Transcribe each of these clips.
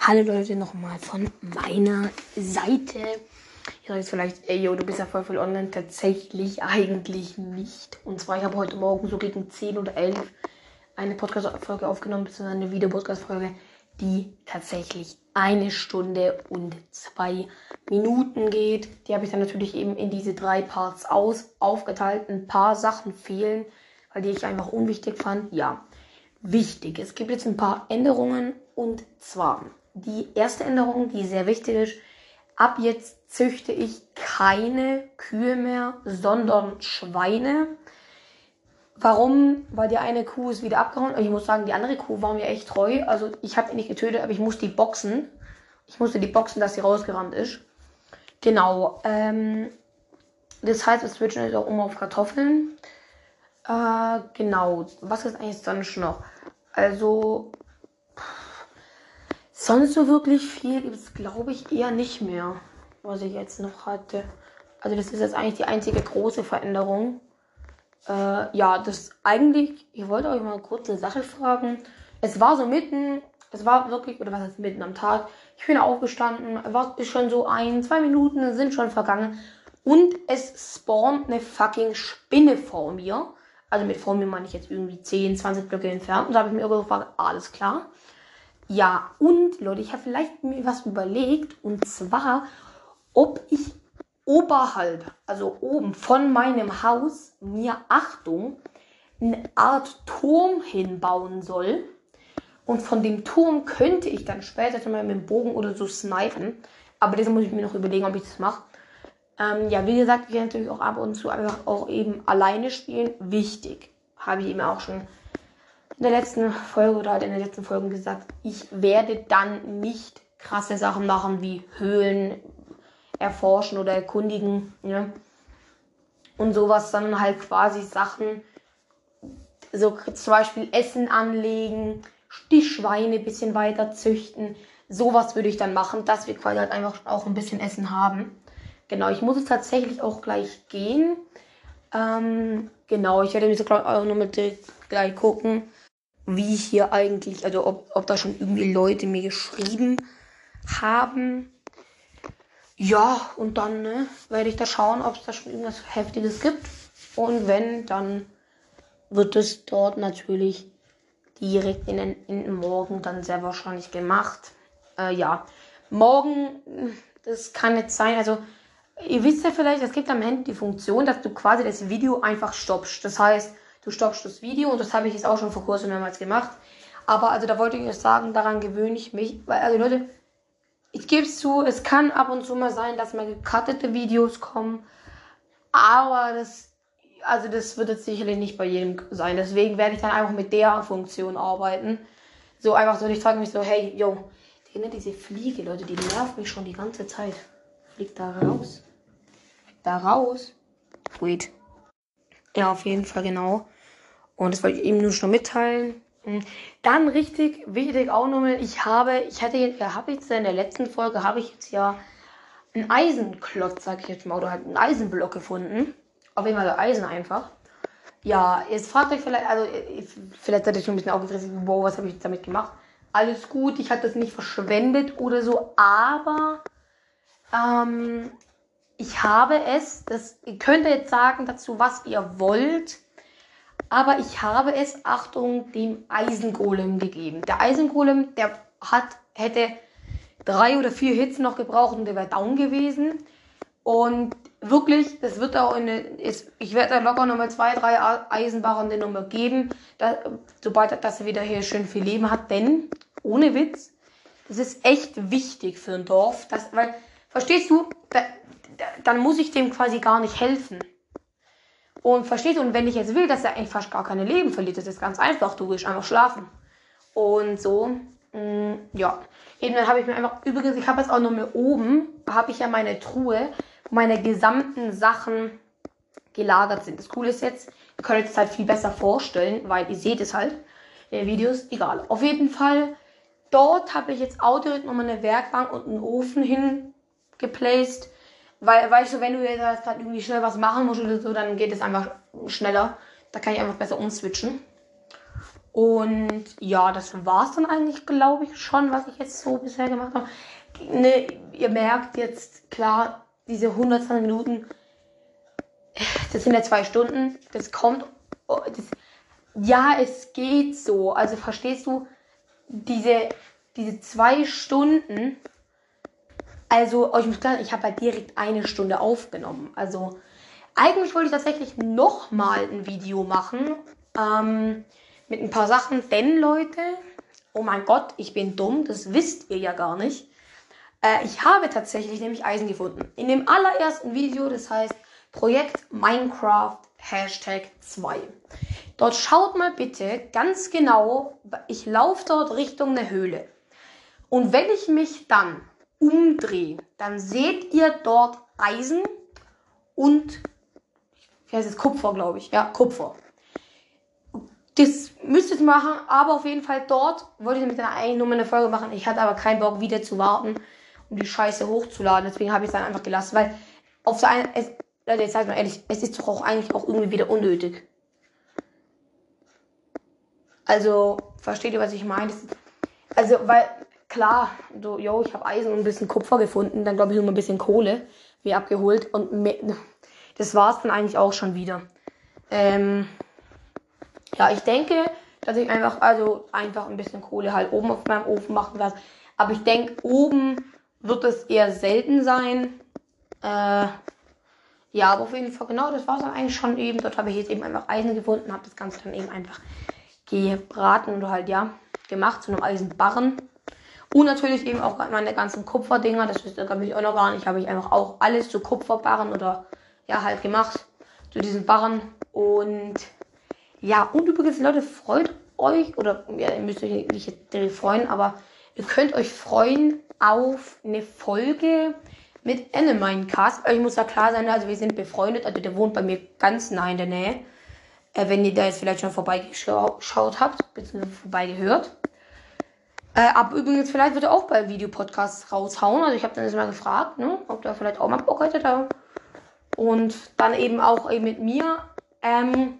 Hallo Leute, nochmal von meiner Seite. Ihr sagt jetzt vielleicht, ey, yo, du bist ja voll voll online. Tatsächlich eigentlich nicht. Und zwar, ich habe heute Morgen so gegen 10 oder 11 eine Podcast-Folge aufgenommen, beziehungsweise eine Video-Podcast-Folge, die tatsächlich eine Stunde und zwei Minuten geht. Die habe ich dann natürlich eben in diese drei Parts aus, aufgeteilt. Ein paar Sachen fehlen, weil die ich einfach unwichtig fand. Ja, wichtig. Es gibt jetzt ein paar Änderungen und zwar die erste Änderung, die sehr wichtig ist. Ab jetzt züchte ich keine Kühe mehr, sondern Schweine. Warum? Weil die eine Kuh ist wieder abgehauen. Ich muss sagen, die andere Kuh war mir echt treu. Also ich habe ihn nicht getötet, aber ich musste die boxen. Ich musste die boxen, dass sie rausgerannt ist. Genau. Ähm, das heißt, wir switchen jetzt auch um auf Kartoffeln. Äh, genau. Was ist eigentlich sonst noch? Also Sonst so wirklich viel gibt es, glaube ich, eher nicht mehr, was ich jetzt noch hatte. Also das ist jetzt eigentlich die einzige große Veränderung. Äh, ja, das eigentlich, ich wollte euch mal kurz eine Sache fragen. Es war so mitten, es war wirklich, oder was heißt mitten am Tag. Ich bin aufgestanden, war ist schon so ein, zwei Minuten sind schon vergangen. Und es spawnt eine fucking Spinne vor mir. Also mit vor mir meine ich jetzt irgendwie 10, 20 Blöcke entfernt. Und da habe ich mir gefragt, alles klar. Ja, und Leute, ich habe vielleicht mir was überlegt. Und zwar, ob ich oberhalb, also oben von meinem Haus, mir Achtung, eine Art Turm hinbauen soll. Und von dem Turm könnte ich dann später mal mit dem Bogen oder so snipen. Aber das muss ich mir noch überlegen, ob ich das mache. Ähm, ja, wie gesagt, ich kann natürlich auch ab und zu einfach auch eben alleine spielen. Wichtig. Habe ich eben auch schon in der letzten Folge oder halt in den letzten Folgen gesagt, ich werde dann nicht krasse Sachen machen wie Höhlen erforschen oder erkundigen. Ne? Und sowas, sondern halt quasi Sachen, so zum Beispiel Essen anlegen, die Schweine ein bisschen weiter züchten. Sowas würde ich dann machen, dass wir quasi halt einfach auch ein bisschen Essen haben. Genau, ich muss jetzt tatsächlich auch gleich gehen. Ähm, genau, ich werde mir so auch nochmal gleich gucken wie hier eigentlich, also ob, ob da schon irgendwie Leute mir geschrieben haben. Ja, und dann ne, werde ich da schauen, ob es da schon irgendwas Heftiges gibt. Und wenn, dann wird es dort natürlich direkt in den, in den Morgen dann sehr wahrscheinlich gemacht. Äh, ja, morgen, das kann jetzt sein, also ihr wisst ja vielleicht, es gibt am Handy die Funktion, dass du quasi das Video einfach stoppst. Das heißt, du stoppst das Video und das habe ich jetzt auch schon vor kurzem mehrmals gemacht. Aber also da wollte ich euch sagen, daran gewöhne ich mich. Weil, also Leute, ich gebe es zu, es kann ab und zu mal sein, dass mal gecuttete Videos kommen. Aber das, also das wird jetzt sicherlich nicht bei jedem sein. Deswegen werde ich dann einfach mit der Funktion arbeiten. So einfach so, ich frage mich so, hey, yo, diese Fliege, Leute, die nervt mich schon die ganze Zeit. Fliegt da raus. Da raus. Wait. Ja, auf jeden Fall genau. Und das wollte ich eben nur schon mitteilen. Hm. Dann richtig wichtig auch nochmal, ich habe, ich hatte ja, habe jetzt in der letzten Folge, habe ich jetzt ja einen Eisenklotz, sag ich jetzt mal, oder halt einen Eisenblock gefunden. Auf jeden Fall Eisen einfach. Ja, jetzt fragt euch vielleicht, also vielleicht seid ihr schon ein bisschen aufgefressen, wow, was habe ich damit gemacht? Alles gut, ich hatte das nicht verschwendet oder so, aber ähm, ich habe es, das, ihr könnt jetzt sagen dazu, was ihr wollt. Aber ich habe es, Achtung, dem Eisengolem gegeben. Der Eisengolem, der hat, hätte drei oder vier Hits noch gebraucht und der wäre down gewesen. Und wirklich, das wird auch in ist, ich werde da locker nochmal zwei, drei Eisenbarren den nochmal geben, da, sobald dass er wieder hier schön viel Leben hat. Denn, ohne Witz, das ist echt wichtig für ein Dorf. Das, weil, verstehst du, da, da, dann muss ich dem quasi gar nicht helfen. Und verstehst du, und wenn ich jetzt will, dass er eigentlich fast gar keine Leben verliert, das ist ganz einfach, du willst einfach schlafen. Und so, mh, mm, ja. Eben dann habe ich mir einfach, übrigens, ich habe jetzt auch noch mal oben, habe ich ja meine Truhe, meine gesamten Sachen gelagert sind. Das Coole ist jetzt, ihr könnt das halt viel besser vorstellen, weil ihr seht es halt in den Videos. Egal. Auf jeden Fall, dort habe ich jetzt auch direkt nochmal eine Werkbank und einen Ofen hingeplaced. Weil, weißt du, wenn du jetzt gerade irgendwie schnell was machen musst oder so, dann geht es einfach schneller. Da kann ich einfach besser umswitchen. Und ja, das war's dann eigentlich, glaube ich, schon, was ich jetzt so bisher gemacht habe. Ne, ihr merkt jetzt, klar, diese 120 Minuten, das sind ja zwei Stunden, das kommt, oh, das, ja, es geht so. Also verstehst du, diese, diese zwei Stunden, also, oh, ich muss klar sagen, ich habe halt direkt eine Stunde aufgenommen. Also, eigentlich wollte ich tatsächlich nochmal ein Video machen. Ähm, mit ein paar Sachen. Denn, Leute, oh mein Gott, ich bin dumm. Das wisst ihr ja gar nicht. Äh, ich habe tatsächlich nämlich Eisen gefunden. In dem allerersten Video, das heißt Projekt Minecraft Hashtag 2. Dort schaut mal bitte ganz genau, ich laufe dort Richtung eine Höhle. Und wenn ich mich dann umdrehe, dann seht ihr dort Eisen und, wie heißt es, Kupfer, glaube ich. Ja, Kupfer. Das müsst ihr machen, aber auf jeden Fall dort wollte ich nämlich dann eigentlich nur mal eine Folge machen. Ich hatte aber keinen Bock, wieder zu warten, um die Scheiße hochzuladen. Deswegen habe ich es dann einfach gelassen, weil auf so einen, es, Leute, jetzt seid mal ehrlich, es ist doch auch eigentlich auch irgendwie wieder unnötig. Also, versteht ihr, was ich meine? Also, weil, klar, so, yo, ich habe Eisen und ein bisschen Kupfer gefunden, dann glaube ich nur ein bisschen Kohle mir abgeholt und das war's dann eigentlich auch schon wieder. Ähm, ja, ich denke, dass ich einfach, also einfach ein bisschen Kohle halt oben auf meinem Ofen machen werde. Aber ich denke, oben wird es eher selten sein. Äh, ja, aber auf jeden Fall, genau, das war es dann eigentlich schon eben. Dort habe ich jetzt eben einfach Eisen gefunden, habe das Ganze dann eben einfach gebraten oder halt, ja, gemacht zu einem Eisenbarren. Und natürlich eben auch meine ganzen Kupferdinger, das wisst ihr, glaube ich, auch noch gar nicht, habe ich einfach auch alles zu Kupferbarren oder ja, halt gemacht, zu diesen Barren. Und ja, und übrigens, Leute, freut euch, oder ja, ihr müsst euch nicht freuen, aber ihr könnt euch freuen auf eine Folge mit Animinecast. Ich muss da klar sein, also wir sind befreundet, also der wohnt bei mir ganz nah in der Nähe. Äh, wenn ihr da jetzt vielleicht schon vorbeigeschaut habt, beziehungsweise vorbeigehört. Äh, aber übrigens, vielleicht wird er auch bei Videopodcasts raushauen. Also ich habe dann jetzt mal gefragt, ne, ob der vielleicht auch mal Bock hätte. Und dann eben auch eben mit mir. Ähm,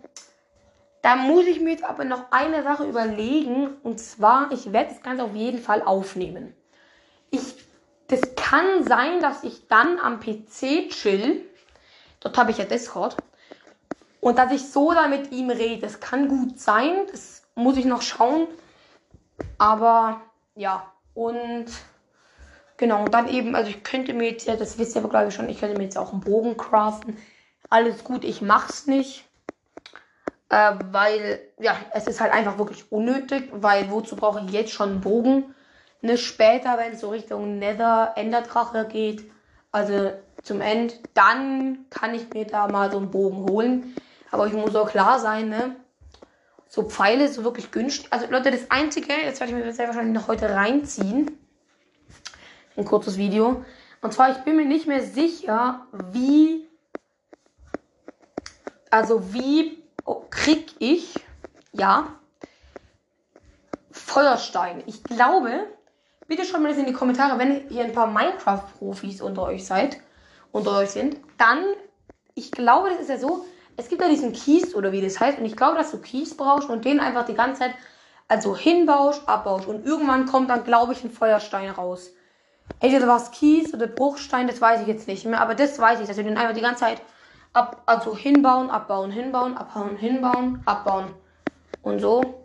da muss ich mir jetzt aber noch eine Sache überlegen. Und zwar, ich werde das Ganze auf jeden Fall aufnehmen. Ich das kann sein, dass ich dann am PC chill. Dort habe ich ja Discord. Und dass ich so da mit ihm rede. Das kann gut sein. Das muss ich noch schauen. Aber ja. Und genau. Und dann eben, also ich könnte mir jetzt, ja, das wisst ihr aber glaube ich schon, ich könnte mir jetzt auch einen Bogen craften. Alles gut, ich mach's nicht. Äh, weil, ja, es ist halt einfach wirklich unnötig. Weil wozu brauche ich jetzt schon einen Bogen? Ne, später, wenn es so Richtung Nether, Enderdrache geht, also zum End, dann kann ich mir da mal so einen Bogen holen. Aber ich muss auch klar sein, ne? So Pfeile so wirklich günstig. Also Leute, das Einzige, jetzt werde ich mir sehr wahrscheinlich noch heute reinziehen. Ein kurzes Video. Und zwar, ich bin mir nicht mehr sicher, wie. Also wie oh, krieg ich, ja, Feuerstein. Ich glaube, Bitte schreibt mir das in die Kommentare, wenn ihr ein paar Minecraft-Profis unter euch seid, unter euch sind. Dann, ich glaube, das ist ja so, es gibt ja diesen Kies oder wie das heißt. Und ich glaube, dass du Kies brauchst und den einfach die ganze Zeit also hinbaust, abbaust. Und irgendwann kommt dann, glaube ich, ein Feuerstein raus. Entweder war es Kies oder Bruchstein, das weiß ich jetzt nicht mehr. Aber das weiß ich, dass wir den einfach die ganze Zeit ab, also hinbauen, abbauen, hinbauen, abbauen, hinbauen, abbauen. Und so.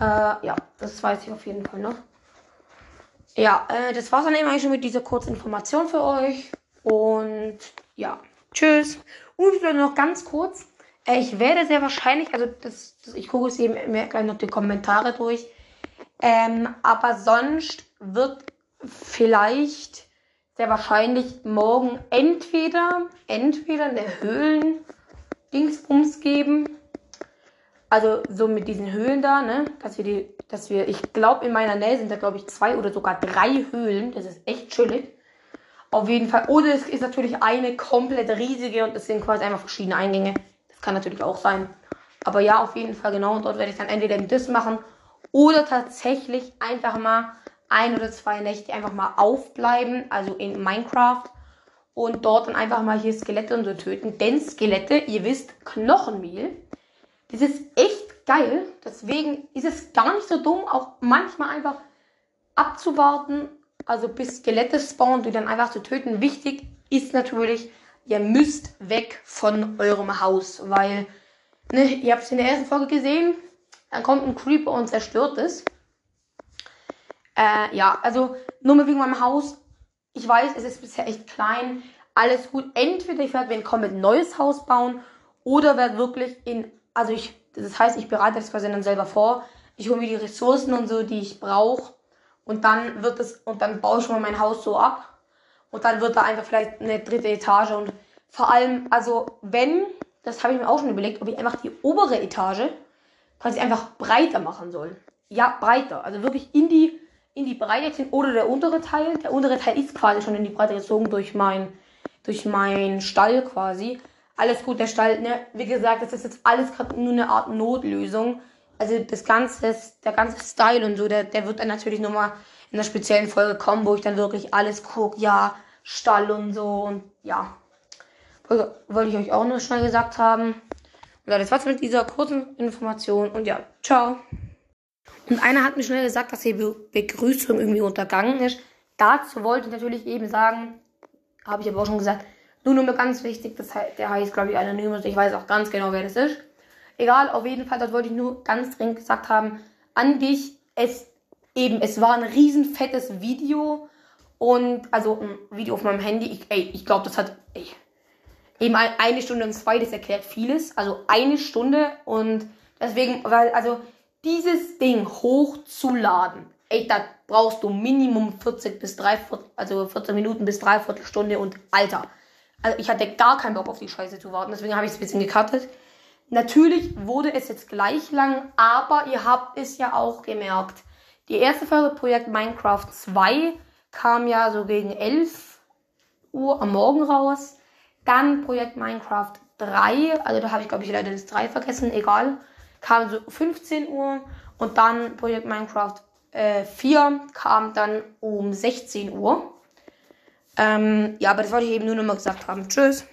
Äh, ja, das weiß ich auf jeden Fall noch. Ja, äh, das war's dann eben eigentlich schon mit dieser kurzen Information für euch. Und ja, tschüss. Und vielleicht noch ganz kurz. Ich werde sehr wahrscheinlich, also das, das ich gucke es eben mir gleich noch die Kommentare durch. Ähm, aber sonst wird vielleicht sehr wahrscheinlich morgen entweder, entweder eine Höhlen-Dingsbums geben also so mit diesen Höhlen da, ne? Dass wir die, dass wir, ich glaube in meiner Nähe sind da glaube ich zwei oder sogar drei Höhlen. Das ist echt chillig. Auf jeden Fall. Oder es ist natürlich eine komplett riesige und es sind quasi einfach verschiedene Eingänge. Das kann natürlich auch sein. Aber ja, auf jeden Fall genau. Und dort werde ich dann entweder das machen oder tatsächlich einfach mal ein oder zwei Nächte einfach mal aufbleiben, also in Minecraft. Und dort dann einfach mal hier Skelette und so töten. Denn Skelette, ihr wisst, Knochenmehl das ist echt geil. Deswegen ist es gar nicht so dumm, auch manchmal einfach abzuwarten, also bis Skelette spawnen, die dann einfach zu töten. Wichtig ist natürlich, ihr müsst weg von eurem Haus, weil, ne, ihr habt es in der ersten Folge gesehen, dann kommt ein Creeper und zerstört es. Äh, ja, also nur mal wegen meinem Haus. Ich weiß, es ist bisher echt klein. Alles gut. Entweder ich werde, kommt, ein neues Haus bauen oder werde wirklich in, also ich, das heißt, ich bereite das quasi dann selber vor. Ich hole mir die Ressourcen und so, die ich brauche. Und dann wird es, und dann baue ich schon mal mein Haus so ab. Und dann wird da einfach vielleicht eine dritte Etage. Und vor allem, also wenn, das habe ich mir auch schon überlegt, ob ich einfach die obere Etage quasi einfach breiter machen soll. Ja, breiter. Also wirklich in die, in die Breite ziehen oder der untere Teil. Der untere Teil ist quasi schon in die Breite gezogen durch mein, durch mein Stall quasi. Alles gut, der Stall, ne? Wie gesagt, das ist jetzt alles gerade nur eine Art Notlösung. Also das ganze, der ganze Style und so, der, der wird dann natürlich nochmal in einer speziellen Folge kommen, wo ich dann wirklich alles gucke, ja, Stall und so und ja. Wollte ich euch auch noch schnell gesagt haben. Und das war's mit dieser kurzen Information und ja, ciao. Und einer hat mir schnell gesagt, dass die Be Begrüßung irgendwie untergangen ist. Dazu wollte ich natürlich eben sagen, habe ich aber auch schon gesagt, nur nur ganz wichtig, das der heißt, glaube ich, Anonymous. Ich weiß auch ganz genau, wer das ist. Egal, auf jeden Fall, das wollte ich nur ganz dringend gesagt haben. An dich, es eben, es war ein riesen fettes Video. Und, also ein Video auf meinem Handy. Ich, ey, ich glaube, das hat, ey, eben eine Stunde und zwei, das erklärt vieles. Also eine Stunde und deswegen, weil, also dieses Ding hochzuladen, ey, da brauchst du Minimum 40 bis 3, also 14 Minuten bis dreiviertel Stunde und Alter. Also ich hatte gar keinen Bock auf die Scheiße zu warten, deswegen habe ich es ein bisschen gecuttet. Natürlich wurde es jetzt gleich lang, aber ihr habt es ja auch gemerkt. Die erste Folge Projekt Minecraft 2 kam ja so gegen 11 Uhr am Morgen raus. Dann Projekt Minecraft 3, also da habe ich glaube ich leider das 3 vergessen, egal. Kam so 15 Uhr und dann Projekt Minecraft äh, 4 kam dann um 16 Uhr. Ähm, ja, aber das wollte ich eben nur noch mal gesagt haben. Tschüss.